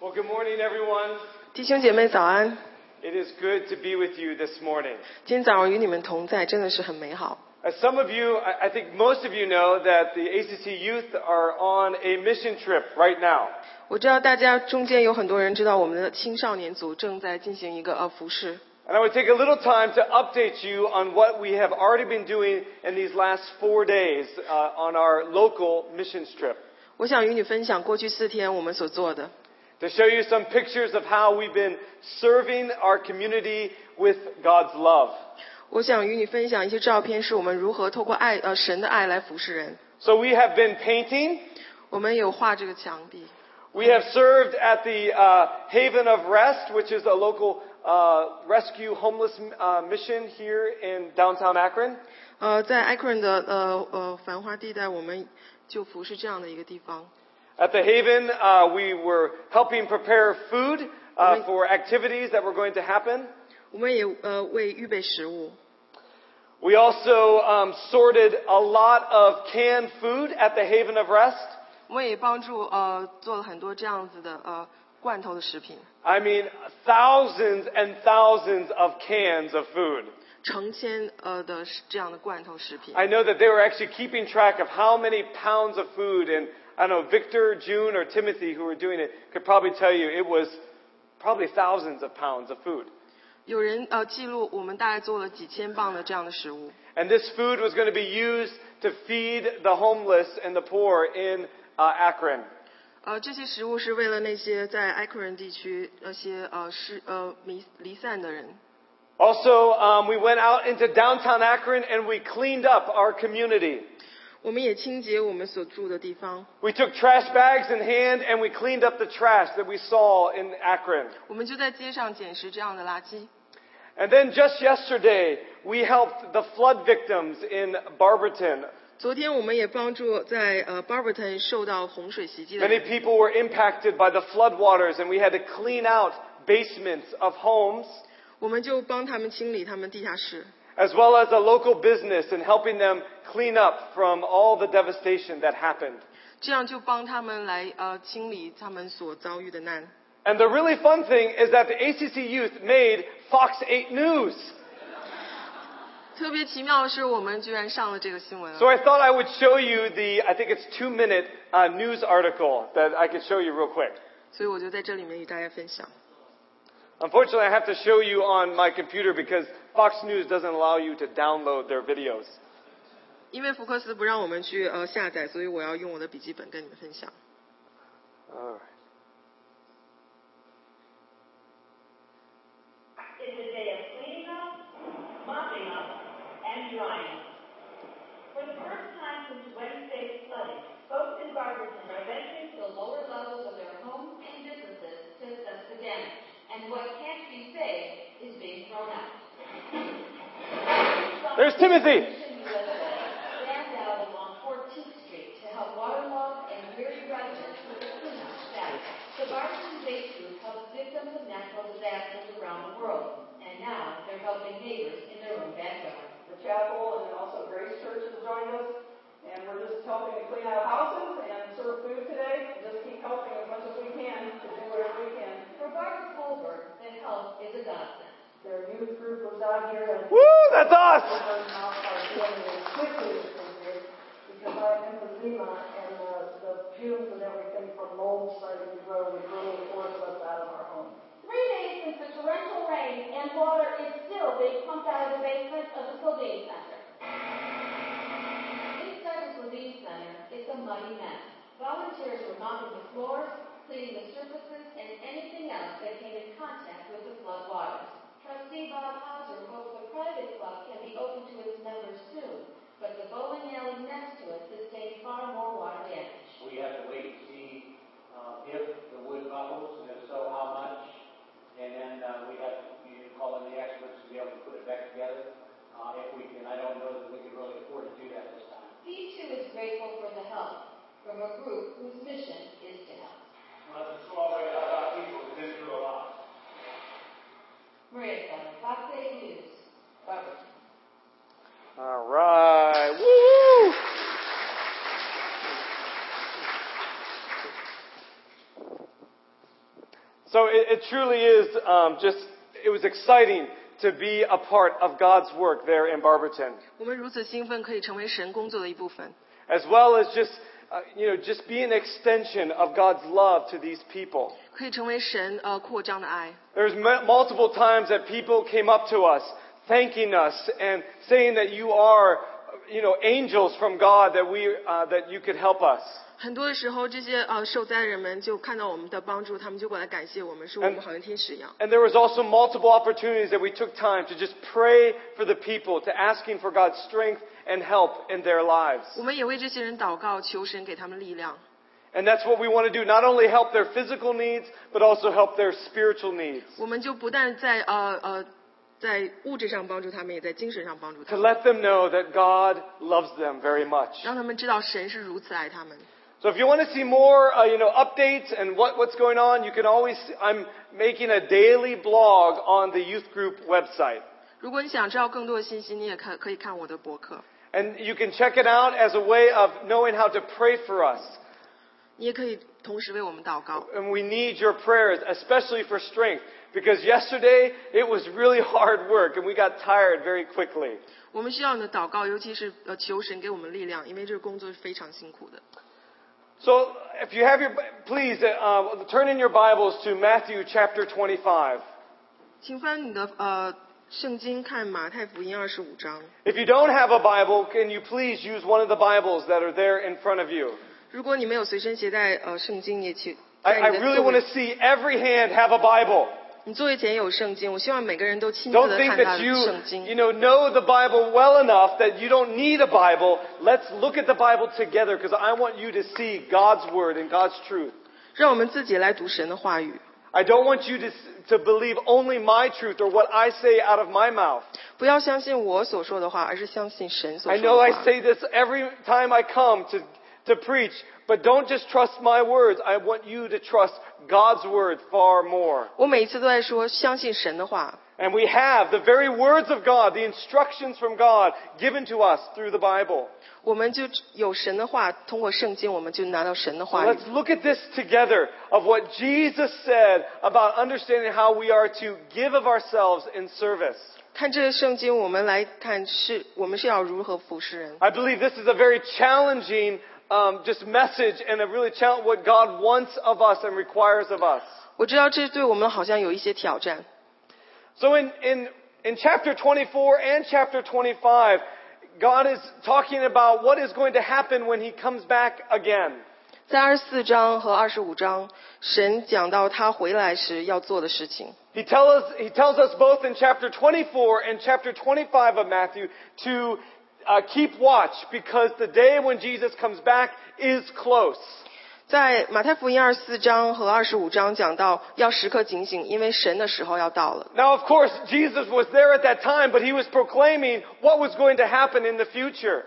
Well, good morning, everyone. 弟兄姐妹早安， It is good to be with you this morning. 今天早上与你们同在，真的是很美好。 As some of you, I I think most of you know that the ACC youth are on a mission trip right now. 我知道大家中间有很多人知道我们的青少年组正在进行一个呃服饰， And I would take a little time to update you on what we have already been doing in these last four days uh, on our local mission trip. 我想与你分享过去四天我们所做的， To show you some pictures of how we've been serving our community with God's love. 我想与你分享一些照片，是我们如何透过爱呃神的爱来服侍人。 So we have been painting. 我们有画这个墙壁， We have served at the uh, Haven of Rest, which is a local uh, rescue homeless uh, mission here in downtown Akron. 呃，在 Akron 的呃呃繁华地带，我们就服侍这样的一个地方。 At the Haven, uh, we were helping prepare food uh, for activities that were going to happen. 我们也呃为预备食物， We also um, sorted a lot of canned food at the Haven of Rest. 我们也帮助呃做了很多这样子的呃罐头的食品， I mean, thousands and thousands of cans of food. 成千呃的这样的罐头食品。 I know that they were actually keeping track of how many pounds of food, and I don't know, Victor, June, or Timothy, who were doing it, could probably tell you it was probably thousands of pounds of food. 有人呃记录我们大概做了几千磅的这样的食物， And this food was going to be used to feed the homeless and the poor in uh, Akron. 呃这些食物是为了那些在埃克人地区那些呃失呃离离散的人。 Also, um, we went out into downtown Akron and we cleaned up our community. 我们也清洁我们所住的地方， We took trash bags in hand and we cleaned up the trash that we saw in Akron. 我们就在街上捡拾这样的垃圾。 And then just yesterday, we helped the flood victims in Barberton. 昨天我们也帮助在呃 Barberton 受到洪水袭击的 Many 人， people were impacted by the floodwaters, and we had to clean out basements of homes, 我们就帮他们清理他们地下室， as well as a local business, and helping them clean up from all the devastation that happened. 这样就帮他们来呃清理他们所遭遇的难。 And the really fun thing is that the ACC youth made Fox 8 News. 特别奇妙的是，我们居然上了这个新闻了 So I thought I would show you the, I think it's two minute uh, news article that I could show you real quick. 所以我就在这里面与大家分享。 Unfortunately, I have to show you on my computer because Fox News doesn't allow you to download their videos. 因为福克斯不让我们去呃下载，所以我要用我的笔记本跟你们分享。 All right. Now they're helping neighbors in their own backyard. the chapel and also Grace Church has joined us. And we're just helping to clean out houses and serve food today. And just keep helping as much as we can to do whatever we can. For Barbara Colbert, the help is a godsend. Their youth group was out here and Woo, that's us! we're now are doing it quickly this year because I am emphysema and the, the fumes and everything from mold starting to grow would really force us out of our home. Three days since the torrential rain and water is still being pumped out of the basement of the Sylvine Center. Inside the Levine Center, it's a muddy mess. Volunteers were mopping the floors, cleaning the surfaces, and anything else that came in contact with the flood waters. Trustee Bob Hauser hopes the private club can be open to its members soon, but the bowling alley next to it sustained far more water damage. We have to wait to see uh, if the wood buckles, and if so, how much. And then uh, we have to we need call in the experts to be able to put it back together. Uh, If we can, I don't know that we can really afford to do that this time. He too is grateful for the help from a group whose mission is to help. Well, it's a small way to people who've been through a lot. Maria Keller, Fox 8 News, Barberton. All right. Woo! So it, it truly is um, just, it was exciting to be a part of God's work there in Barberton, 我们如此兴奋，可以成为神工作的一部分， as well as just, uh, you know, just be an extension of God's love to these people. 可以成为神呃扩张的爱。 There's m- multiple times that people came up to us, thanking us and saying that you are, you know, angels from God that we, uh, that you could help us. 很多的时候，这些呃受灾人们就看到我们的帮助，他们就过来感谢我们，说我们好像天使一样。 And there was also multiple opportunities that we took time to just pray for the people, to asking for God's strength and help in their lives. 我们也为这些人祷告，求神给他们力量。 And that's what we want to do, not only help their physical needs, but also help their spiritual needs. 我们就不但在呃呃在物质上帮助他们，也在精神上帮助他 To 们， let them know that God loves them very much. 让他们知道神是如此爱他们。 So if you want to see more, uh, you know, updates and what, what's going on, you can always, I'm making a daily blog on the youth group website. 如果你想知道更多的信息，你也看可以看我的博客， And you can check it out as a way of knowing how to pray for us. 你也可以同时为我们祷告。 And we need your prayers, especially for strength. Because yesterday, it was really hard work and we got tired very quickly. 我们需要你的祷告，尤其是呃求神给我们力量，因为这个工作是非常辛苦的。 So if you have your, please uh, turn in your Bibles to Matthew chapter 25. 请翻你的呃 圣经看马太福音二十五章。 If you don't have a Bible, can you please use one of the Bibles that are there in front of you? 如果你没有随身携带呃圣经，你也请 I, 在 I 你的 really 座 want 位 to see every hand have a Bible. 你座位前有圣经，我希望每个人都亲自 Don't 的 think 看他 that 的 you, 圣经。 you know, know the Bible well enough that you don't need a Bible. Let's look at the Bible together because I want you to see God's Word and God's truth. 让我们自己来读神的话语， I don't want you to, to believe only my truth or what I say out of my mouth. 不要相信我所说的话，而是相信神所 I 说 know 的 I 话。 say this every time I come to, to preach, but don't just trust my words. I want you to trust God's Word far more. 我每一次都在说相信神的话， And we have the very words of God, the instructions from God given to us through the Bible. 我们就有神的话，通过圣经，我们就拿到神的 So 话语。 let's look at this together of what Jesus said about understanding how we are to give of ourselves in service. 看这个圣经，我们来看是我们是要如何服侍人。 I believe this is a very challenging um, just message and a really challenge what God wants of us and requires of us. 我知道这对我们好像有一些挑战。 So in, in, in chapter 24 and chapter 25, God is talking about what is going to happen when He comes back again. 在二十四章和二十五章，神讲到他回来时要做的事情。 He, tell us, he tells us both in chapter 24 and chapter 25 of Matthew to uh, keep watch because the day when Jesus comes back is close. 在马太福音二十四章和二十五章讲到要时刻警醒，因为神的时候要到了。 Now, of course, Jesus was there at that time, but he was proclaiming what was going to happen in the future.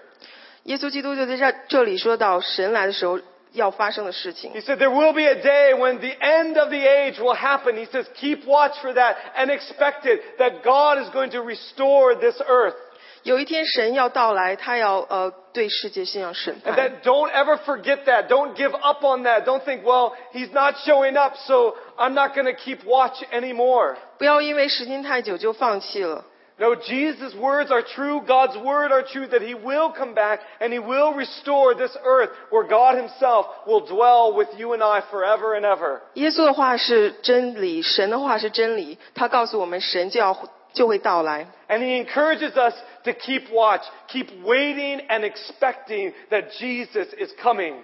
耶稣基督就在这这里说到神来的时候要发生的事情 He。said there will be a day when the end of the age will happen. He says keep watch for that and expect it, that God is going to restore this earth. 有一天神要到来，他要呃对世界信仰审 And 判。 that don't ever forget that. Don't give up on that. Don't think, well, he's not showing up, so I'm not going to keep watch anymore. 不要因为时间太久就放弃了。 No, Jesus' words are true. God's word are true that he will come back and he will restore this earth where God himself will dwell with you and I forever and ever. 耶稣的话是真理，神的话是真理。他告诉我们，神就要就会到来。 And he encourages us to keep watch, keep waiting and expecting that Jesus is coming.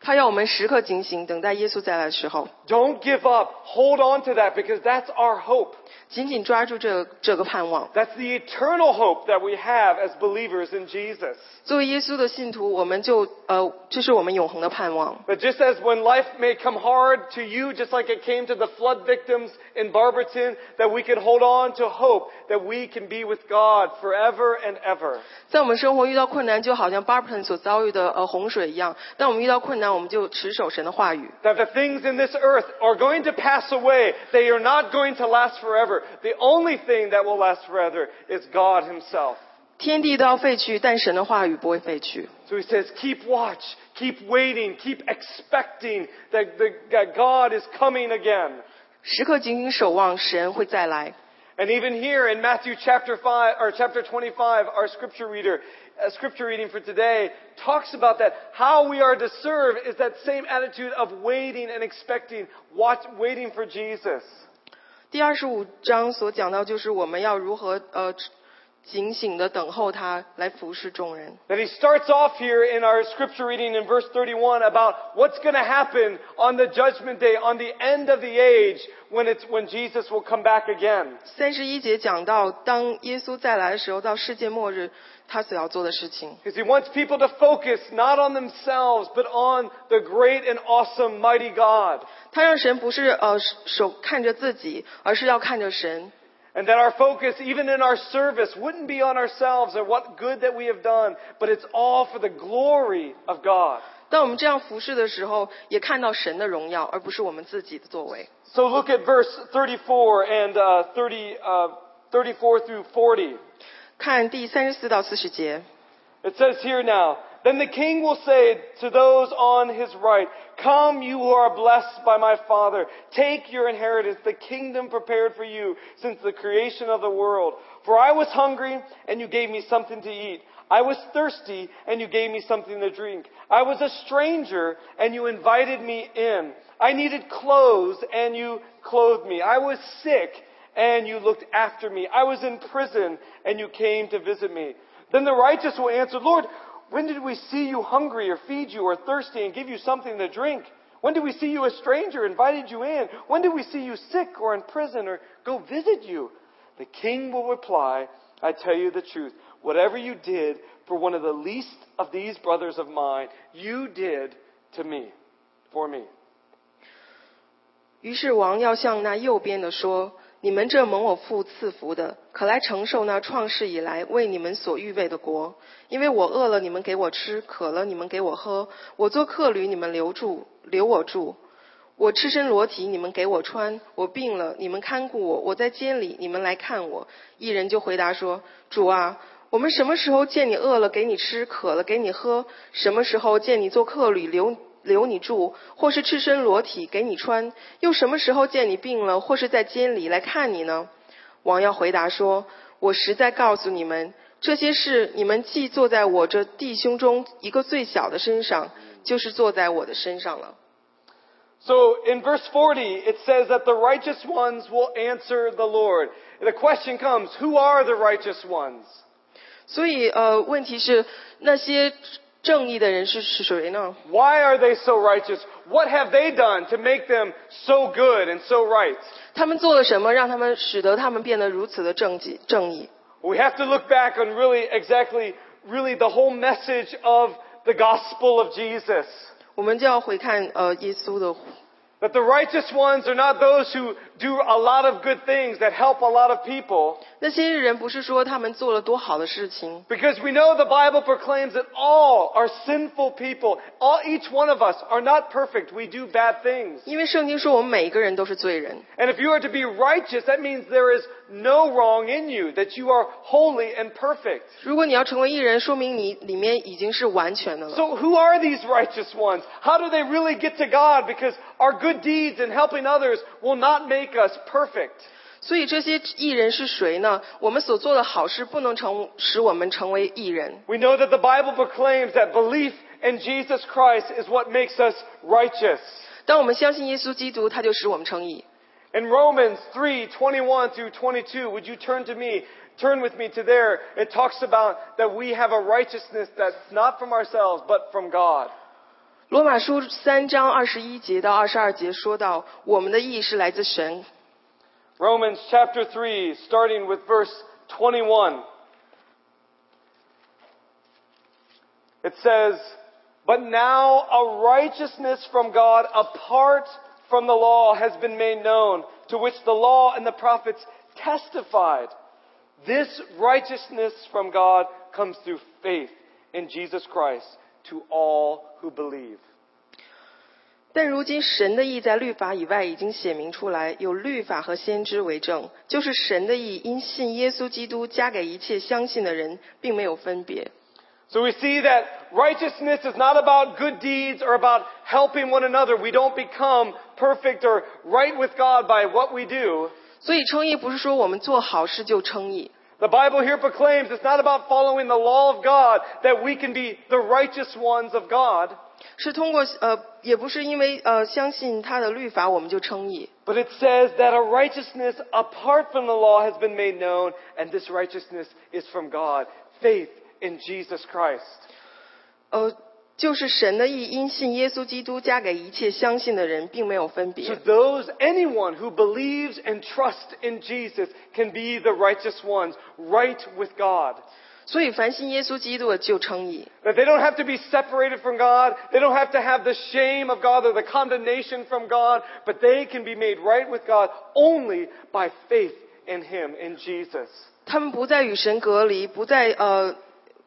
他要我们时刻警醒，等待耶稣再来的时候， Don't give up. Hold on to that because that's our hope. 紧紧抓住这这个盼望。 That's the eternal hope that we have as believers in Jesus. 作为耶稣的信徒，我们就呃，这是我们永恒的盼望。 But just as when life may come hard to you, just like it came to the flood victims in Barberton, that we can hold on to hope that we can be with God forever and ever. 在我们生活遇到困难，就好像 Barberton 所遭遇的呃洪水一样。当我们遇到困难，我们就持守神的话语。 That the things in this earth are going to pass away. They are not going to last forever. The only thing that will last forever is God Himself. 天地都要废去，但神的话语不会废去。 So He says, keep watch, keep waiting, keep expecting that, the, that God is coming again. 时刻紧紧守望神会再来。 And even here in Matthew chapter 5, or chapter 25, our scripture reader, uh, scripture reading for today talks about that. How we are to serve is that same attitude of waiting and expecting, watch, waiting for Jesus. 第二十五章所讲到，就是我们要如何呃警醒的等候他来服侍众人。 That he starts off here in our scripture reading in verse 31 about what's going to happen on the judgment day, on the end of the age, when it's, when Jesus will come back again. 三十一节讲到，当耶稣再来的时候，到世界末日， 他所要做的事情。 Because he wants people to focus not on themselves, but on the great and awesome mighty God. 他让神不是呃手看着自己，而是要看着神。 And that our focus, even in our service, wouldn't be on ourselves or what good that we have done, but it's all for the glory of God. 当我们这样服侍的时候，也看到神的荣耀，而不是我们自己的作为。 So look at verse 34 and uh, 30, uh, 34 through 40. 看第三十四到四十节， It says here now, Then the king will say to those on his right, Come, you who are blessed by my Father, take your inheritance, the kingdom prepared for you since the creation of the world. For I was hungry, and you gave me something to eat. I was thirsty, and you gave me something to drink. I was a stranger, and you invited me in. I needed clothes, and you clothed me. I was sick, and you looked after me. I was in prison, and you came to visit me. Then the righteous will answer, Lord, when did we see you hungry or feed you or thirsty and give you something to drink? When did we see you a stranger, invited you in? When did we see you sick or in prison or go visit you? The king will reply, I tell you the truth. Whatever you did for one of the least of these brothers of mine, you did to me, for me. 于是王要向那右边的说：“ 你们这蒙我父赐福的，可来承受那创世以来为你们所预备的国。因为我饿了，你们给我吃；渴了，你们给我喝；我做客旅，你们留住留我住；我赤身裸体，你们给我穿；我病了，你们看顾我；我在监里，你们来看我。”一人就回答说：“主啊，我们什么时候见你饿了给你吃，渴了给你喝？什么时候见你做客旅留？”留你住，或是赤身裸体给你穿，又什么时候见你病了，或是在监里来看你呢？王耀回答说：“我实在告诉你们，这些事你们既坐在我这弟兄中一个最小的身上，就是坐在我的身上了。So in verse 40, it says that the righteous ones will answer the Lord. The question comes, who are the righteous ones? ”所以，呃，问题是那些正义的人是是谁呢？ Why are they so righteous? What have they done to make them so good and so right? 他们做了什么，让他们使得他们变得如此的正义正义？ We have to look back on really exactly, really the whole message of the gospel of Jesus. 我们就要回看呃耶稣的 That the righteous ones are not those who do a lot of good things that help a lot of people. 那些人，不是说他们做了多好的事情， Because we know the Bible proclaims that all are sinful people. All, each one of us are not perfect. We do bad things. 因为圣经说我们每一个人都是罪人。 And if you are to be righteous, that means there is no wrong in you, that you are holy and perfect. 如果你要成为艺人，说明你里面已经是完全的了。 So who are these righteous ones? How do they really get to God? Because our good deeds and helping others will not make us perfect. 所以这些艺人是谁呢？我们所做的好事不能成使我们成为艺人。 We know that the Bible proclaims that belief in Jesus Christ is what makes us righteous. 当我们相信耶稣基督，他就使我们称义。 In Romans 3, 21 through 22, would you turn to me, turn with me to there? It talks about that we have a righteousness that's not from ourselves, but from God. 罗马书三章二十一节到二十二节说到，我们的义是来自神。 Romans chapter 3, starting with verse 21. It says, But now a righteousness from God apart from the law has been made known, to which the law and the prophets testified. This righteousness from God comes through faith in Jesus Christ to all who believe. 但如今神的义在律法以外已经显明出来，有律法和先知为证，就是神的义因信耶稣基督加给一切相信的人，并没有分别。 So we see that righteousness is not about good deeds or about helping one another. We don't become perfect or right with God by what we do. 所以称义不是说我们做好事就称义， The Bible here proclaims it's not about following the law of God that we can be the righteous ones of God, 是通过呃，也不是因为呃相信他的律法我们就称义， but it says that a righteousness apart from the law has been made known, and this righteousness is from God. Faith in Jesus Christ. 呃，就是神的义因信耶稣基督加给一切相信的人，并没有分 So 别。 those, anyone who believes and trusts in Jesus can be the righteous ones, right with God. 所以凡信耶稣基督的就称义。 That they don't have to be separated from God. They don't have to have the shame of God or the condemnation from God, but they can be made right with God only by faith in Him, in Jesus. 他们不再与神隔离，不再呃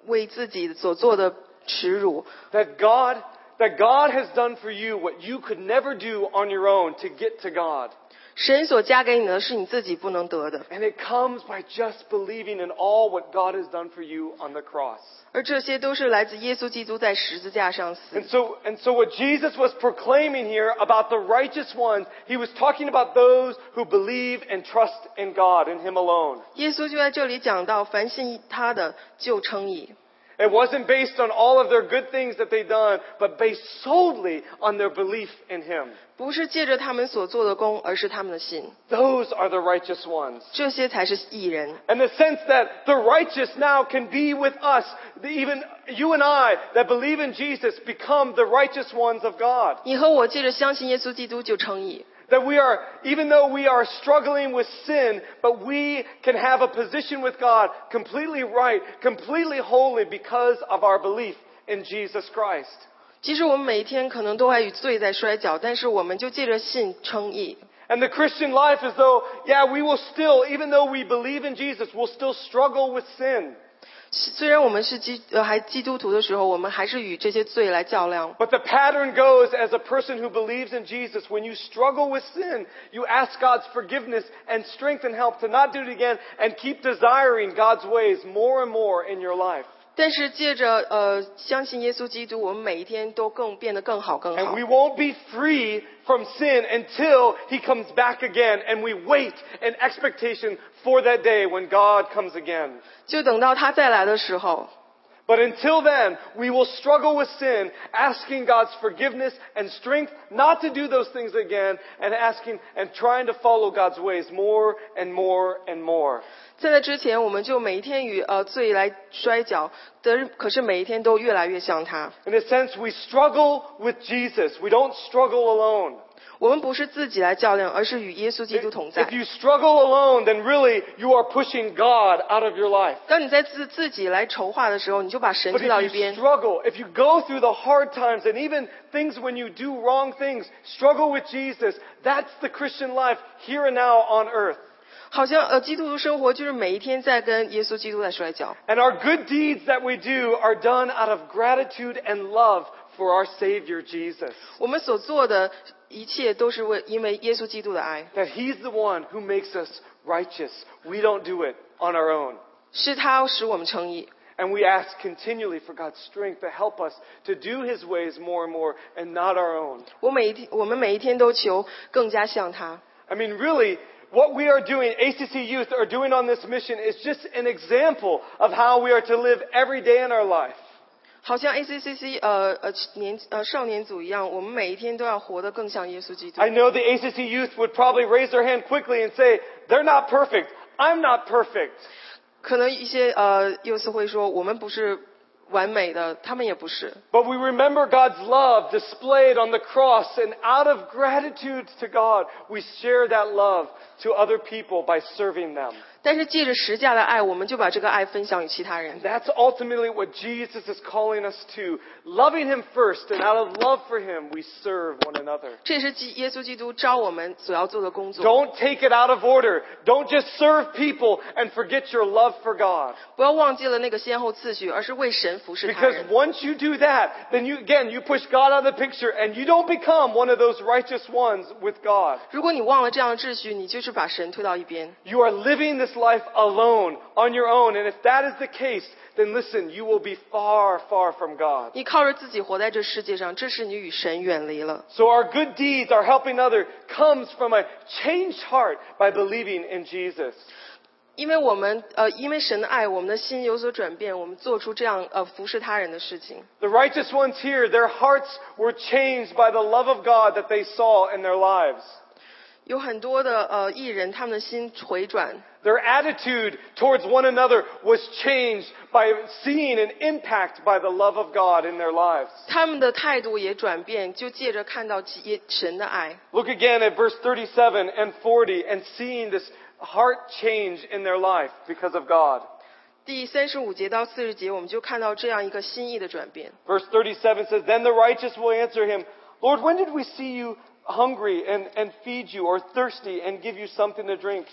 为自己所做的耻辱。 That God, that God has done for you what you could never do on your own to get to God. 神所加给你的是你自己不能得的， And it comes by just believing in all what God has done for you on the cross. 而这些都是来自耶稣基督在十字架上死 And。so, and so what Jesus was proclaiming here about the righteous ones, he was talking about those who believe and trust in God, in Him alone. 耶稣就在这里讲到，凡信他的就称义。 It wasn't based on all of their good things that they'd done, but based solely on their belief in Him. 不是借着他们所做的功，而是他们的信， Those are the righteous ones. 这些才是义人。 And the sense that the righteous now can be with us, the- even you and I that believe in Jesus become the righteous ones of God. 你和我借着相信耶稣基督就称义， That we are, even though we are struggling with sin, but we can have a position with God completely right, completely holy because of our belief in Jesus Christ. 即使我们每一天可能都还与罪在摔跤，但是我们就借着信称义。 And the Christian life is though, yeah, we will still, even though we believe in Jesus, we'll still struggle with sin. 虽然我们是基呃还基督徒的时候，我们还是与这些罪来较量。 But the pattern goes as a person who believes in Jesus, when you struggle with sin, you ask God's forgiveness and strength and help to not do it again and keep desiring God's ways more and more in your life. 但是借着呃相信耶稣基督，我们每一天都更变得更好更 And 好 we。won't be free from sin until He comes back again and we wait in expectation for that day when God comes again. 就等到他再来的时候， But until then, we will struggle with sin, asking God's forgiveness and strength not to do those things again, and asking and trying to follow God's ways more and more and more. 在那之前，我们就每一天与呃罪来摔跤，得可是每一天都越来越像他。 In a sense, we struggle with Jesus. We don't struggle alone. 我们不是自己来较量，而是与耶稣基督同在 If。you struggle alone, then really you are pushing God out of your life. 当你在自自己来筹划的时候，你就把神 But 推到一 if you 边。 struggle, if you go through the hard times and even things when you do wrong things, struggle with Jesus, that's the Christian life here and now on earth. 好像呃，基督徒生活就是每一天在跟耶稣基督在摔跤。 And our good deeds that we do are done out of gratitude and love for our Savior Jesus. 我们所做的 一切都是为因为耶稣基督的爱， That He's the one who makes us righteous. We don't do it on our own. 是他使我们称义。 And we ask continually for God's strength to help us to do His ways more and more and not our own. 我每一天，我们每一天都求更加像他。 I mean, really, what we are doing, ACC youth are doing on this mission is just an example of how we are to live every day in our life. 好像 ACCC 呃呃年呃少年组一样，我们每一天都要活得更像耶稣基督 I。know the ACC youth would probably raise their hand quickly and say, they're not perfect. I'm not perfect. 可能一些呃幼师会说，我们不是完美的，他们也不是。 But we remember God's love displayed on the cross, and out of gratitude to God, we share that love to other people by serving them. 但是借着十架的爱，我们就把这个爱分享与其他人。 That's ultimately what Jesus is calling us to. Loving Him first, and out of love for Him, we serve one another. 这也是基耶稣基督招我们所要做的工作。 Don't take it out of order. Don't just serve people and forget your love for God. 不要忘记了那个先后次序，而是为神服侍他 Because 人。 once you do that, then you, again, you push God out of the picture and you don't become one of those righteous ones with God. 如果你忘了这样的秩序，你就是把神推到一边。 You are living the this life alone, on your own. And if that is the case, then listen, you will be far, far from God. 你靠着自己活在这世界上，这是你与神远离了。 So our good deeds, our helping other, comes from a changed heart by believing in Jesus. 因为我们呃，因为神的爱，我们的心有所转变，我们做出这样呃服侍他人的事情。 The righteous ones here, their hearts were changed by the love of God that they saw in their lives. 有很多的呃艺人，他们的心回转， Their attitude towards one another was changed by seeing an impact by the love of God in their lives. 他们的态度也转变，就借着看到耶神的爱。 Look again at verse 37 and 40 and seeing this heart change in their life because of God. 第三十五节到四十节，我们就看到这样一个心意的转变。 Verse 37 says, Then the righteous will answer him, Lord, when did we see you hungry and, and feed you, or thirsty and give you something to drink?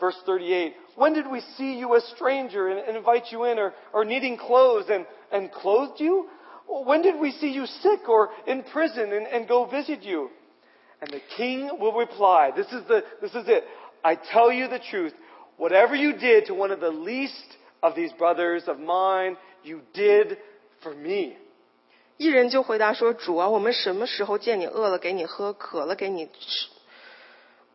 Verse 38, When did we see you a stranger and, and invite you in, or, or needing clothes and, and clothed you? When did we see you sick or in prison and, and go visit you? And the king will reply, this is, the, this is it. I tell you the truth. Whatever you did to one of the least of these brothers of mine, you did for me. 一人就回答说：“主啊，我们什么时候见你饿了给你喝，渴了给你吃？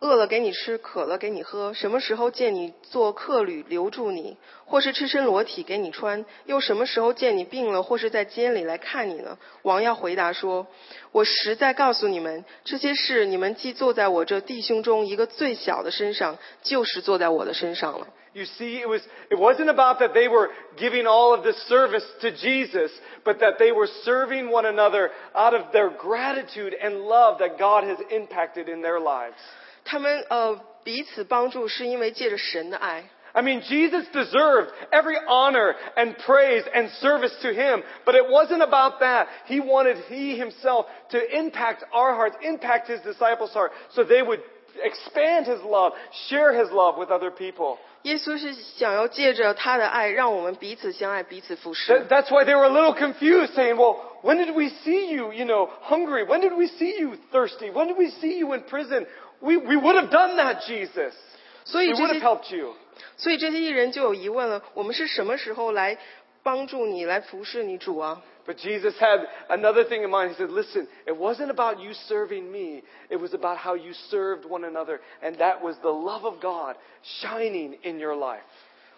饿了给你吃，渴了给你喝。什么时候见你做客旅留住你，或是赤身裸体给你穿？又什么时候见你病了，或是在监里来看你呢？”王要回答说：“我实在告诉你们，这些事你们既做在我这弟兄中一个最小的身上，就是做在我的身上了。” You see, it was, it wasn't about that they were giving all of this service to Jesus, but that they were serving one another out of their gratitude and love that God has impacted in their lives. 他们呃彼此帮助，是因为借着神的爱。 I mean, Jesus deserved every honor and praise and service to Him, but it wasn't about that. He wanted He Himself to impact our hearts, impact His disciples' heart, so they would expand His love, share His love with other people. 耶稣是想要借着他的爱，让我们彼此相爱，彼此服侍 That,。that's why they were a little confused, saying, well, when did we see you, you know, hungry? When did we see you thirsty? When did we see you in prison? We, we would have done that, Jesus. 所 We 以这 would have 些， helped you. 所以这些艺人就有疑问了：我们是什么时候来帮助你，来服侍你主啊？ But Jesus had another thing in mind. He said, listen, it wasn't about you serving me. It was about how you served one another. And that was the love of God shining in your life.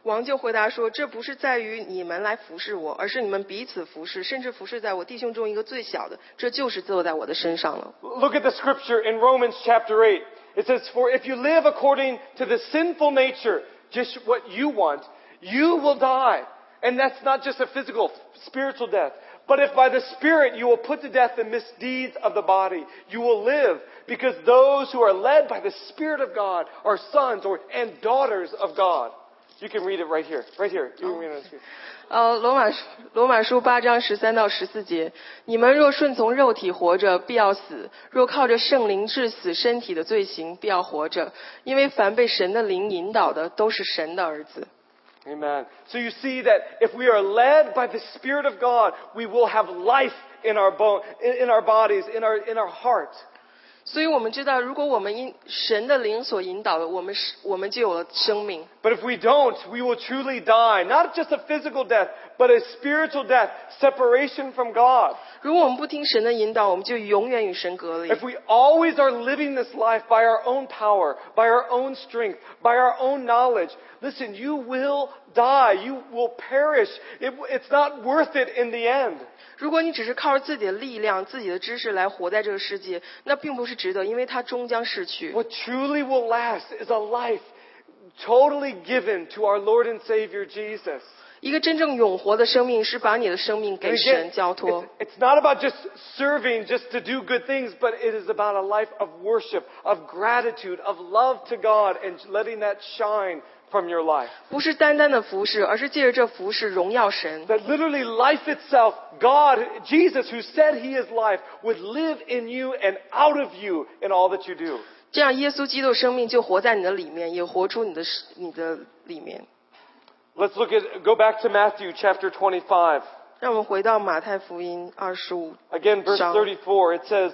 王就回答说：这不是在于你们来服侍我，而是你们彼此服侍，甚至服侍在我弟兄中一个最小的，这就是坐在我的身上了。 Look at the scripture in Romans chapter 8. It says, For if you live according to the sinful nature, just what you want, you will die. And that's not just a physical, spiritual death. But if by the Spirit you will put to death the misdeeds of the body, you will live. Because those who are led by the Spirit of God are sons or, and daughters of God. You can read it right here. Right here. You can read it on the screen. 呃，罗马书罗马书八章十三到十四节，你们若顺从肉体活着，必要死；若靠着圣灵治死身体的罪行，必要活着。因为凡被神的灵引导的，都是神的儿子。Amen. So you see that if we are led by the Spirit of God, we will have life in our bones, in our bodies, in our, in our heart. 所以我们知道，如果我们因神的灵所引导的，我们是我们就有了生命。 But if we don't, we will truly die. Not just a physical death, but a spiritual death, separation from God. 如果我们不听神的引导，我们就永远与神隔离。 If we always are living this life by our own power, by our own strength, by our own knowledge, listen, you will die. You will perish. It, it's not worth it in the end. 如果你只是靠着自己的力量、自己的知识来活在这个世界，那并不是值得，因为它终将逝去。 What truly will last is a life totally given to our Lord and Savior Jesus. 一个真正永活的生命是把你的生命 And 给 again, 神交托 it's,。it's not about just serving just to do good things, but it is about a life of worship, of gratitude, of love to God, and letting that shine from your life. 不是单单的服侍，而是借着这服侍荣耀神。 That literally life itself, God, Jesus, who said He is life, would live in you and out of you in all that you do. 这样，耶稣基督的生命就活在你的里面，也活出你的你的里面。 Let's look at, go back to Matthew chapter 25. 让我们回到马太福音二十五 Again, verse Shall- 34, it says,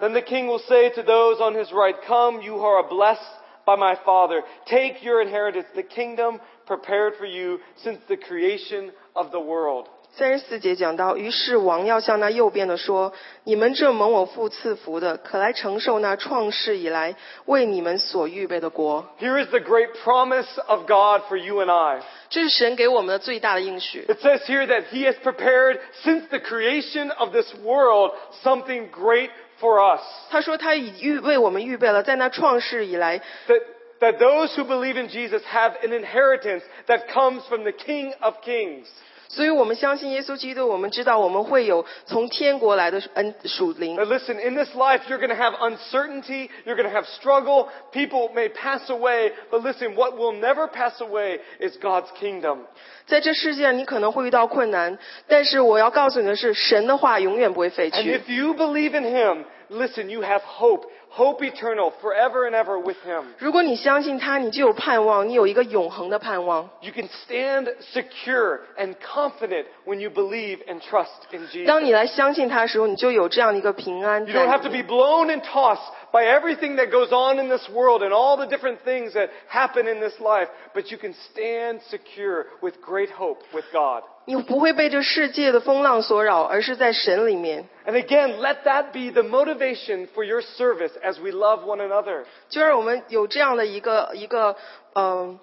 Then the king will say to those on his right, Come, you who are blessed by my Father. Take your inheritance, the kingdom prepared for you since the creation of the world. 三十四节讲到，于是王要向那右边的说：“你们这蒙我父赐福的，可来承受那创世以来为你们所预备的国。 Here is the great promise of God for you and I. ”这是神给我们的最大的应许。 It says here that He has prepared since the creation of this world something great for us. 他说他已预为我们预备了，在那创世以来， That, that those who believe in Jesus have an inheritance that comes from the King of Kings. 所以我们相信耶稣基督，我们知道我们会有从天国来的恩属灵 Now。listen, in this life you're going to have uncertainty, you're going to have struggle, people may pass away, but listen, what will never pass away is God's kingdom. 在这世界上，你可能会遇到困难，但是我要告诉你的是，神的话永远不会废 And 去。 if you believe in Him, listen, you have hope, hope eternal, forever and ever with Him. 如果你相信他，你就有盼望，你有一个永恒的盼望。 You can stand secure and confident when you believe and trust in Jesus. 当你来相信他的时候，你就有这样的一个平安 You 在 don't have 里 to 面 be blown and tossed by everything that goes on in this world and all the different things that happen in this life, but you can stand secure with great hope with God. 你不会被这世界的风浪所扰，而是在神里面。 And again, let that be the motivation for your service as we love one another. 就让我们有这样的一个一个呃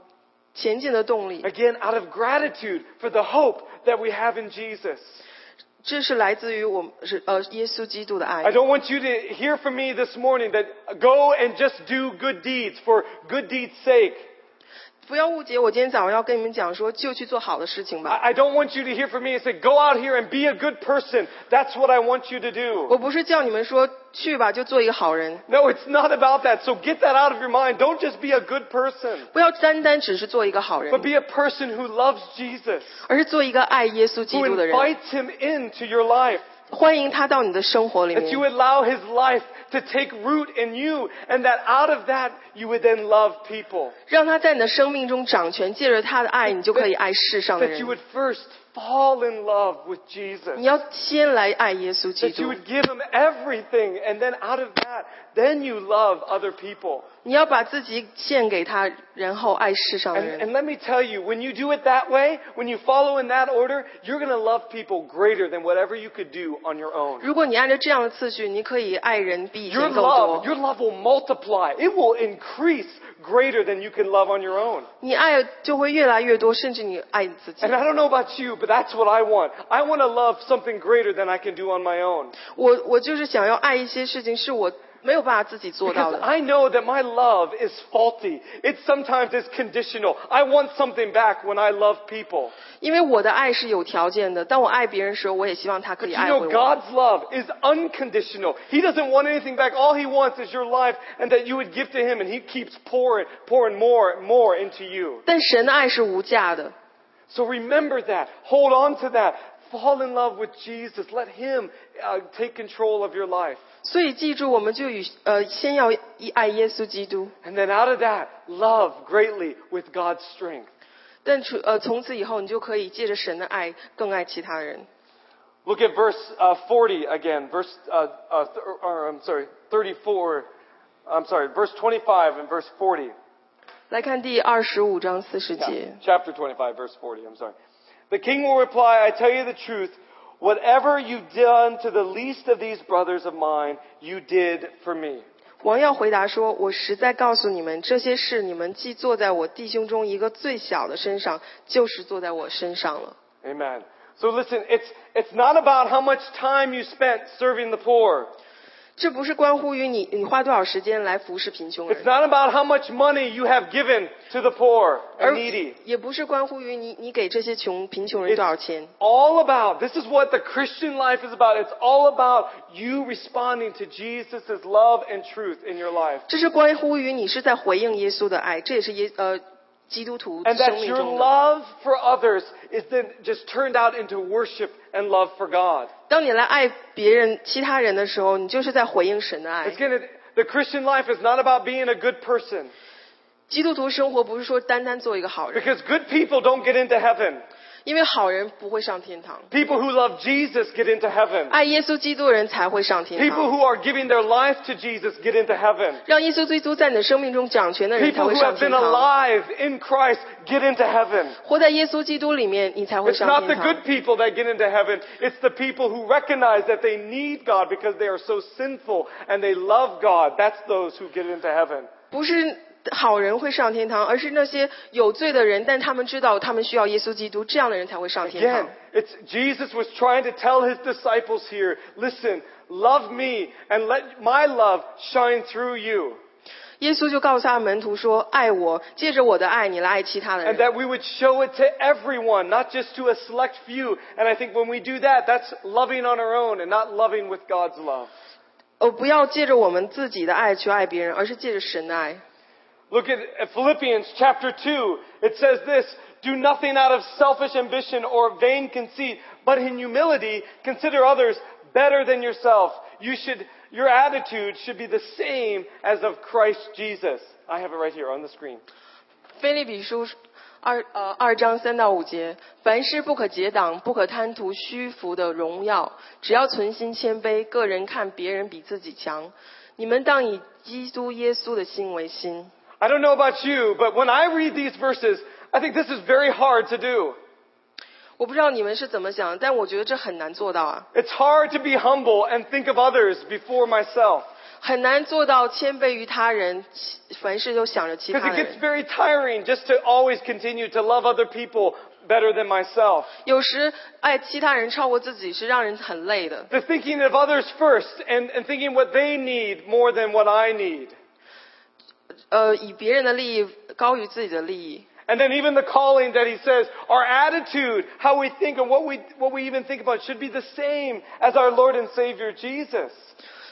前进的动力。 Again, out of gratitude for the hope that we have in Jesus. 这是来自于我们是呃耶稣基督的 I 爱。 don't want you to hear from me this morning that go and just do good deeds for good deeds' sake. 不要误解，我今天早上要跟你们讲说，就去做好的事情吧。 I I don't want you to hear from me and say, go out here and be a good person. That's what I want you to do. 我不是叫你们说去吧，就做一个好人， No, it's not about that. So get that out of your mind. Don't just be a good person, 不要单单只是做一个好 but 人， be a person who loves Jesus, 而是做一个爱耶稣基 who 督的人， invites him into your life. 欢迎他到你的生活里 That you 面， allow his life to take root in you, and that out of that you would then love people. 让他在你的生命中掌权，借着他的爱，你就可以爱世上的 That you 人。 would first fall in love with Jesus. 你要先来爱耶稣基 That you 督， would give him everything, and then out of that, then you love other people. 你要把自己献给他，然后爱世上的 And, 人。 and let me tell you, when you do it that way, when you follow in that order, you're going to love people greater than whatever you could do on your own. 如果你按照这样的次序，你可以爱人比以 Your 前更 love, 多。 your love will multiply. It will increase greater than you can love on your own. 你爱就会越来越多，甚至你爱自己 And。I don't know about you, but that's what I want. I want to love something greater than I can do on my own. 我我就是想要爱一些事情，是我没有办法自己做到 Because 的。 I know that my love is faulty. It sometimes is conditional. I want something back when I love people. 因为我的爱是有条件的，当我爱别人的时候，我也希望他可 But 以 you 爱 know, 回我。 God's love is unconditional. He doesn't want anything back. All He wants is your life and that you would give to Him and He keeps pouring, pouring more and more into you. 但神的爱是无价的， So remember that. Hold on to that. Fall in love with Jesus. Let Him uh, take control of your life. 所以记住，我们就与呃先要一爱耶稣基督， And then out of that, love greatly with God's strength. 但除呃从此以后，你就可以借着神的爱更爱其他人。 Look at verse uh, 40 again. Verse, uh, uh, th- or, I'm sorry, 34. I'm sorry, verse 25 and verse 40. 来看第二十五章四十 Yeah, 节。 chapter 25, verse 40. I'm sorry. The king will reply, I tell you the truth. Whatever you've done to the least of these brothers of mine, you did for me. 王耀回答说：“我实在告诉你们，这些事你们既做在我弟兄中一个最小的身上，就是做在我身上了。 Amen. So listen, it's, it's not about how much time you spent serving the poor. 这不是关乎于你你花多少时间来服侍贫穷 It's 人， not about how much money you have given to the poor 而 and needy. 也不是关乎于你你给这些穷贫穷人多少钱。 all about, this is what the Christian life is about. It's all about you responding to Jesus' love and truth in your life. 这是关乎于你是在回应耶稣的爱，这也是耶呃 基督徒 And 生 that 命 your 中的。 love for others is then just turned out into worship and love for God. 当你来爱别人、其他人的时候，你就是在回应神的爱 It's。gonna, the Christian life is not about being a good person. 基督徒生活不是说单单做一个好人， Because good people don't get into heaven. 因为好人不会上天堂， People who love Jesus get into heaven. 爱耶稣基督的人才会上天 People 堂。 who are giving their life to Jesus get into heaven. 让耶稣基督在你的生命中掌权的人才 People 会 who 上 have 天 been 堂。 alive in Christ get into heaven. 活在耶稣基督里面，你才会 It's 上 not the 天 good 堂。 people that get into heaven. It's the people who recognize that they need God because they are so sinful and they love God. That's those who get into heaven. 不是 好人会上天堂，而是那些有罪的人，但他们知道他们需要耶稣基督，这样的人才会上天 Again, 堂。 it's Jesus was trying to tell his disciples here, listen, love me and let my love shine through you. 耶稣就告诉他的门徒说：“爱我，借着我的爱，你来爱其他的 And 人。 that we would show it to everyone, not just to a select few. And I think when we do that, that's loving on our own and not loving with God's love. 呃，不要借着我们自己的爱去爱别人，而是借着神的爱。 Look at, Philippians chapter 2. It says this, do nothing out of selfish ambition or vain conceit, but in humility consider others better than yourself. You should, your attitude should be the same as of Christ Jesus. I have it right here on the screen. 腓立比书二呃二章三到五节，凡事不可结党，不可贪图虚浮的荣耀，只要存心谦卑，个人看别人比自己强。你们当以基督耶稣的心为心。I don't know about you, but when I read these verses, I think this is very hard to do. 我不知道你们是怎么想，但我觉得这很难做到啊， It's hard to be humble and think of others before myself. 很难做到谦卑于他人，其凡事都想着其 Because 他 it 的 gets 人。 very tiring just to always continue to love other people better than myself. 有时爱其他人超过自己是让人很累的。 The thinking of others first and, and thinking what they need more than what I need. 呃，以别人的利益高于自己的利益。 And then even the calling that he says, our attitude, how we think and what we, what we even think about should be the same as our Lord and Savior Jesus.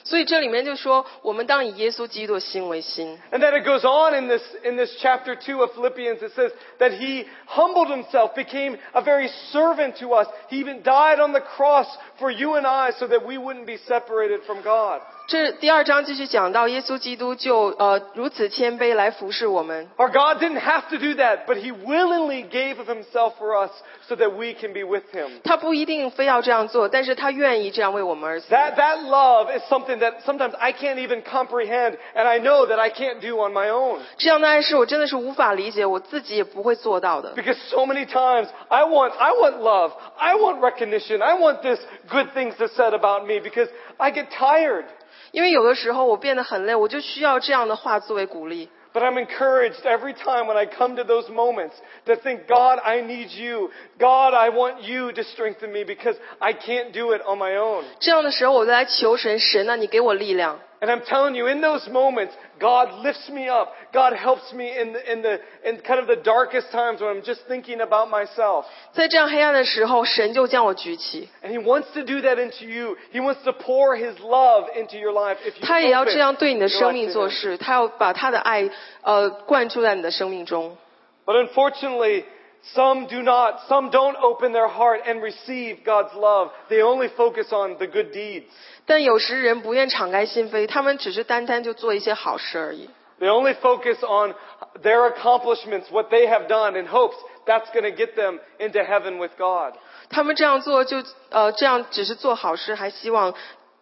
所以这里面就说，我们当以耶稣基督的心为心。 And then it goes on in this, in this chapter 2 of Philippians. It says that he humbled himself, became a very servant to us. He even died on the cross for you and I so that we wouldn't be separated from God. 这第二章继续讲到，耶稣基督就呃如此谦卑来服侍我们。 Our God didn't have to do that, but he willingly gave of himself for us so that we can be with him. 他不一定非要这样做，但是他愿意这样为我们而死。 That, that love is something that sometimes I can't even comprehend, and I know that I can't do on my own. 这样的爱是我真的是无法理解，我自己也不会做到的。 Because so many times I want, I want love. I want recognition. I want this good things to said about me because I get tired. 因为有的时候我变得很累，我就需要这样的话作为鼓励。 But I'm encouraged every time when I come to those moments to think, God, I need you. God, I want you to strengthen me because I can't do it on my own. 这样的时候，我就来求神，神啊，你给我力量。 And I'm telling you, in those moments, God lifts me up. God helps me in the, in the, in kind of the darkest times when I'm just thinking about myself. 在这样黑暗的时候，神就将我举起。 And He wants to do that into you. He wants to pour His love into your life if you 他也要 open 这样对你的 your 生 life 命 to 做 Him. 事，他要把他的爱呃灌注在你的生命中。 But unfortunately, some do not. Some don't open their heart and receive God's love. They only focus on the good deeds. 但有时人不愿敞开心扉，他们只是单单就做一些好事而已。 They only focus on their accomplishments, what they have done, in hopes that's going to get them into heaven with God. 他们这样做就呃这样只是做好事，还希望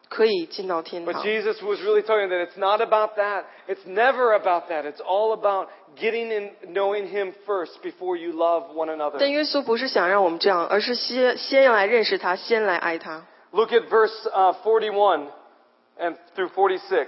可以进到天 But 堂。 Jesus was really telling that it's not about that. It's never about that. It's all about getting in, knowing Him first before you love one another. 但耶稣不是想让我们这样，而是先先要来认识他，先来爱他。 Look at verse uh, 41 and through 46.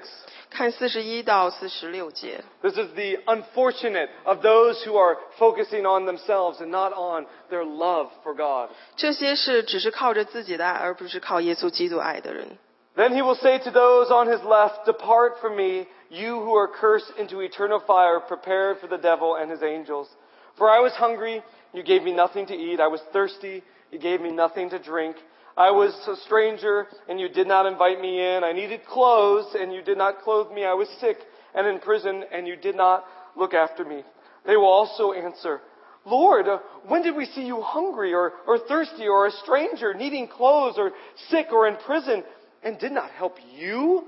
看四十一到四十六节， This is the unfortunate of those who are focusing on themselves and not on their love for God. 这些是只是靠着自己的爱，而不是靠耶稣基督爱的人。 Then he will say to those on his left, Depart from me, you who are cursed into eternal fire, prepared for the devil and his angels. For I was hungry, you gave me nothing to eat. I was thirsty, you gave me nothing to drink. I was a stranger, and you did not invite me in. I needed clothes, and you did not clothe me. I was sick and in prison, and you did not look after me. They will also answer, Lord, when did we see you hungry or, or thirsty or a stranger, needing clothes or sick or in prison, and did not help you?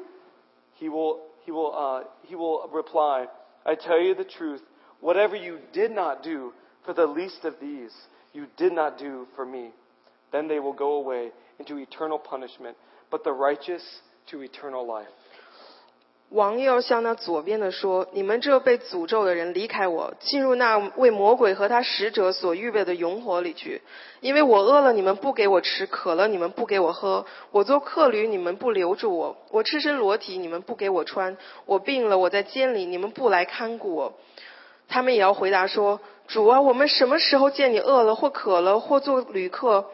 He will, he will, uh, he will reply, I tell you the truth, whatever you did not do for the least of these, you did not do for me. Then they will go away into eternal punishment, but the righteous to eternal life. 王又要向那左边的说：“你们这被诅咒的人，离开我，进入那为魔鬼和他使者所预备的永火里去。因为我饿了，你们不给我吃；渴了，你们不给我喝；我做客旅，你们不留住我；我赤身裸体，你们不给我穿；我病了，我在监里，你们不来看顾我。”他们也要回答说：“主啊，我们什么时候见你饿了或渴了，或做旅客，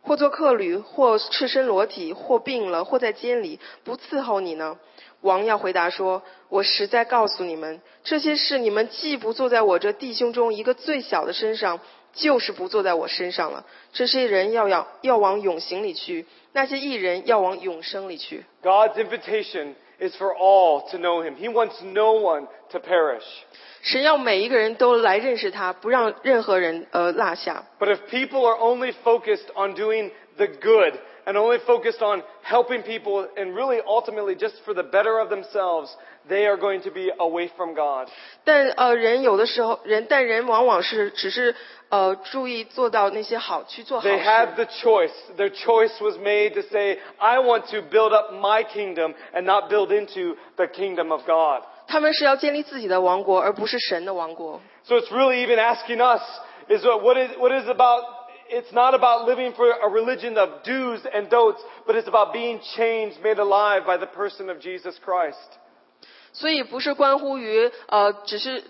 或做客旅，或赤身裸体，或病了，或在监里，不伺候你呢？”王要回答说：“我实在告诉你们，这些事你们既不坐在我这弟兄中一个最小的身上，就是不坐在我身上了。这些人要要要往永刑里去，那些艺人要往永生里去。God's invitation is for all to know Him. He wants no one to perish. 神要每一个人都来认识他，不让任何人呃落下。But if people are only focused on doing the good and only focused on helping people and really ultimately just for the better of themselves, they are going to be away from God. 但呃，人有的时候人，但人往往是只是呃注意做到那些好去做好 They 事。 had the choice. Their choice was made to say, I want to build up my kingdom and not build into the kingdom of God. 他们是要建立自己的王国，而不是神的王国。 So it's really even asking us is what, what is, what is about, it's not about living for a religion of do's and don'ts, but it's about being changed, made alive by the person of Jesus Christ. 所以不是关乎于呃，只是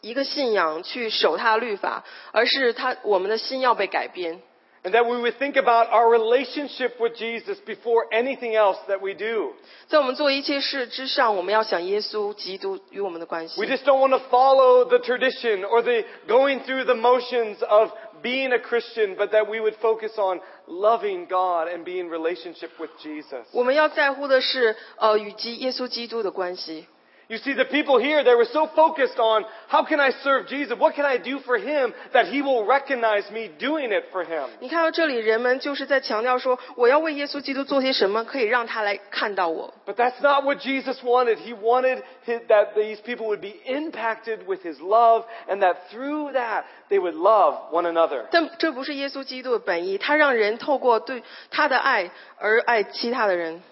一个信仰去守他的律法，而是他我们的心要被改变。 And that we would think about our relationship with Jesus before anything else that we do. 在我们做一切事之上，我们要想耶稣基督与我们的关系 We。just don't want to follow the tradition or the going through the motions of being a Christian, but that we would focus on loving God and being in relationship with Jesus. 我们要在乎的是呃与基耶稣基督的关系。 You see, the people here, they were so focused on how can I serve Jesus? What can I do for him that he will recognize me doing it for him? 你看到这里，人们就是在强调说，我要为耶稣基督做些什么，可以让他来看到我。 But that's not what Jesus wanted. He wanted his, that these people would be impacted with his love and that through that they would love one another. 但这不是耶稣基督的本意，他让人透过对他的爱而爱其他的人。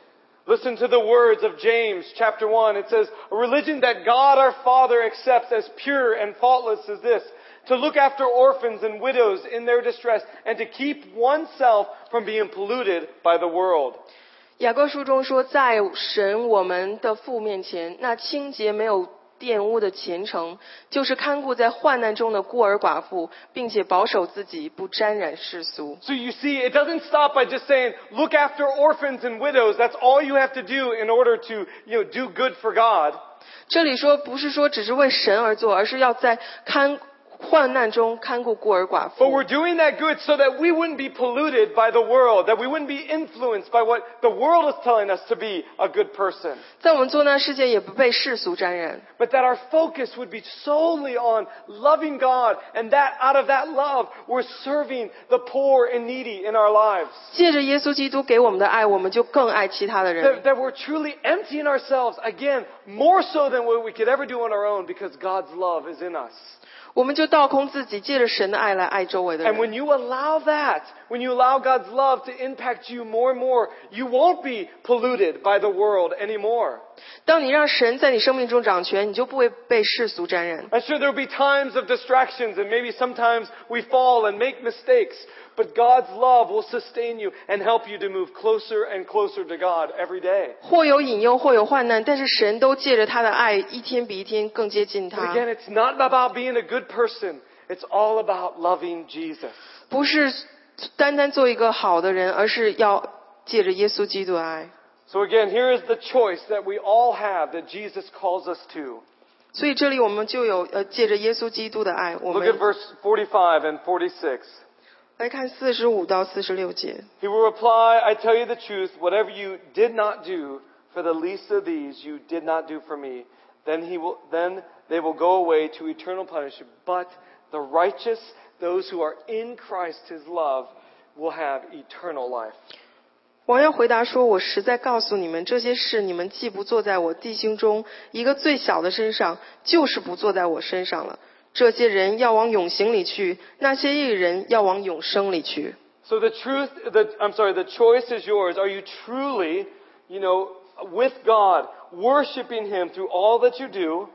Listen to the words of James chapter 1. It says, A religion that God our Father accepts as pure and faultless is this, to look after orphans and widows in their distress and to keep oneself from being polluted by the world. 雅各书中说，在神我们的父面前，那清洁没有 玷污的虔诚，就是看顾在患难中的孤儿寡妇，并且保守自己不沾染世俗。 So you see, it doesn't stop by just saying, look after orphans and widows. That's all you have to do in order to, you know, do good for God. 这里说不是说只是为神而做，而是要在看 患难中看顾孤儿寡 But 妇 we're。doing that good so that we wouldn't be polluted by the world, that we wouldn't be influenced by what the world is telling us to be a good person. 在我们做那世界，也不被世俗沾染。 But that our focus would be solely on loving God, and that out of that love, we're serving the poor and needy in our lives. 借着耶稣基督给我们的爱，我们就更爱其他的人 That,。that we're truly emptying ourselves, again, more so than what we could ever do on our own, because God's love is in us. 我们就倒空自己，借着神的爱来爱周围的 And 人。 when you allow that, when you allow God's love to impact you more and more, you won't be polluted by the world anymore. 当你让神在你生命中掌权，你就不会被世俗沾染。 I'm sure there'll be times of distractions and maybe sometimes we fall and make mistakes, but God's love will sustain you and help you to move closer and closer to God every day. 或有引诱，或有患难，但是神都借着他的爱，一天比一天更接近 But 他。 again, it's not about being a good person. It's all about loving Jesus. 不是单单做一个好的人，而是要借着耶稣基督的爱。 So again, here is the choice that we all have that Jesus calls us to. 所以这里我们就有呃，借着耶稣基督的爱，我 Look at 们 verse 45 and 46. 来看四十五到四十六节。 He will reply, I tell you the truth, whatever you did not do for the least of these, you did not do for me. Then he will, then they will go away to eternal punishment. But the righteous, those who are in Christ his love, will have eternal life. 王耀回答说：“我实在告诉你们，这些事你们既不坐在我弟兄中一个最小的身上，就是不坐在我身上了。这些人要往永刑里去，那些艺人要往永生里去。So the truth, the, I'm sorry, the choice is yours. Are you truly, you know, with God, worshiping Him through all that you do?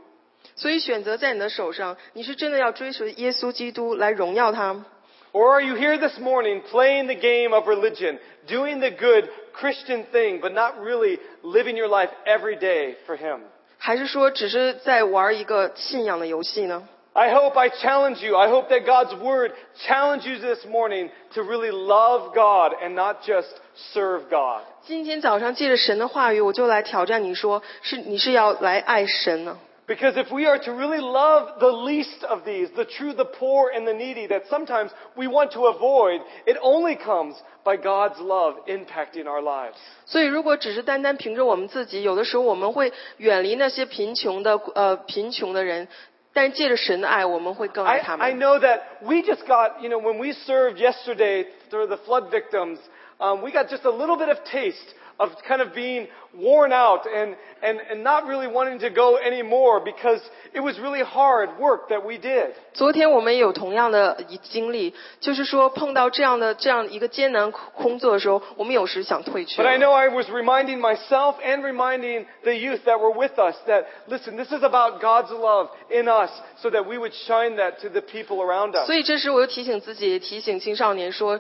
所以选择在你的手上，你是真的要追随耶稣基督来荣耀他，Or are you here this morning playing the game of religion, doing the good Christian thing, but not really living your life every day for Him? 还是说只是在玩一个信仰的游戏呢？ I hope I challenge you. I hope that God's Word challenges you this morning to really love God and not just serve God. 今天早上借着神的话语，我就来挑战你说，是你是要来爱神呢？ Because if we are to really love the least of these, the true, the poor, and the needy that sometimes we want to avoid, it only comes by God's love impacting our lives. 所以，如果只是单单凭着我们自己，有的时候我们会远离那些贫穷的呃贫穷的人，但是借着神的爱，我们会更爱 I, 他 I 们。 know that we just got, you know, when we served yesterday for the flood victims, um, we got just a little bit of taste of kind of being worn out and, and, and not really wanting to go anymore because it was really hard work that we did. 昨天我们也有同样的一经历，就是说碰到这样的这样一个艰难工作的时候，我们有时想退却 But。I know I was reminding myself and reminding the youth that were with us that, listen, this is about God's love in us so that we would shine that to the people around us. 所以这时我又提醒自己，也提醒青少年说，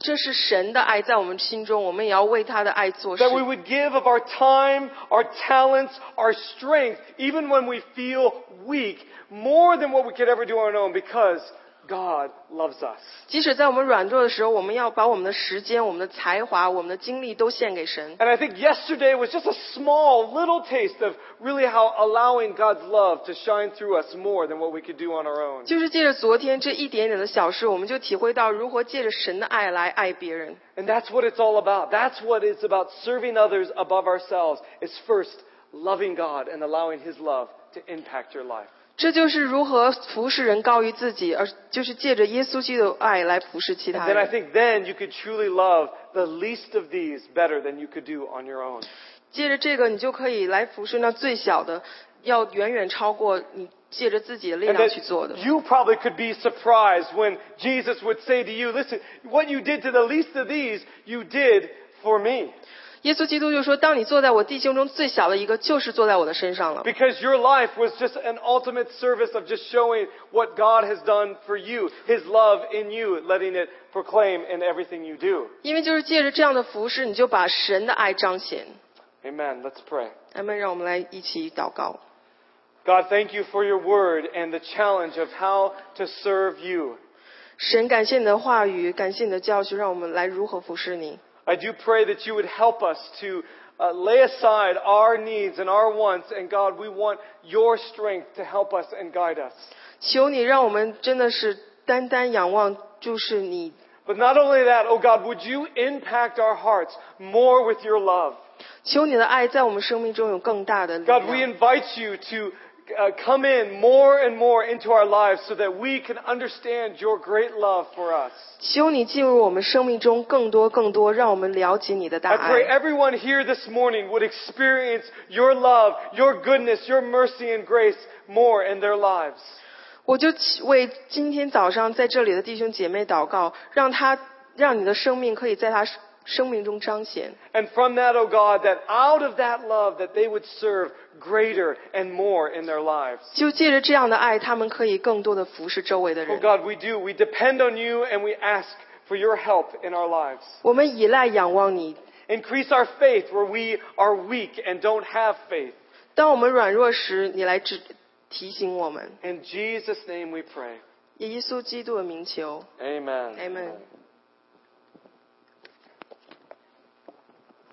这是神的爱在我们心中，我们也要为他的爱做事 That。we would give of our time, our talents, our strength, even when we feel weak, more than what we could ever do on our own because God loves us. 即使在我们软弱的时候，我们要把我们的时间、我们的才华、我们的精力都献给神。 And I think yesterday was just a small little taste of really how allowing God's love to shine through us more than what we could do on our own. 就是借着昨天这一点点的小事，我们就体会到如何借着神的爱来爱别人。 And that's what it's all about. That's what it's about serving others above ourselves. Is first loving God and allowing His love to impact your life. 这就是如何服侍人高于自己，而就是借着耶稣基督的爱来服侍其 And 他 then I 人。 think then you could truly love the least of these better than you could do on your own. 借着这个，你就可以来服侍那最小的，要远远超过你借着自己的力 And 量去做 that 的。 you probably could be surprised when Jesus would say to you, listen, what you did to the least of these, you did for me. 耶稣基督就说：“当你坐在我弟兄中最小的一个，就是坐在我的身上了。 Because your life was just an ultimate service of just showing what God has done for you, His love in you, letting it proclaim in everything you do. 因为就是借着这样的服侍，你就把神的爱彰显。 Amen. Let's pray. 咱们让我们来一起祷告。 God, thank you for your word and the challenge of how to serve you. 神，感谢你的话语，感谢你的教训，让我们来如何服侍你。 I do pray that you would help us to uh, lay aside our needs and our wants, and God, we want your strength to help us and guide us. 求你让我们真的是单单仰望，就是你。 But not only that, oh God, would you impact our hearts more with your love? 求你的爱在我们生命中有更大的力 God, we 量。 invite you to uh, come in more and more into our lives so that we can understand your great love for us. 求你进入我们生命中更多更多，让我们了解你的大 I pray 爱。 everyone here this morning would experience your love, your goodness, your mercy and grace more in their lives. 我就为今天早上在这里的弟兄姐妹祷告，让他让你的生命可以在他 生命中彰显。 And from that, oh God, that out of that love that they would serve greater and more in their lives. 就借着这样的爱，他们可以更多的服侍周围的 Oh 人。 God, we do. We depend on you and we ask for your help in our lives. 我们依赖仰望你。 Increase our faith where we are weak and don't have faith. 当我们软弱时，你来指提醒我们。 In Jesus' name we pray. 以耶稣基督的名求 Amen. ，Amen。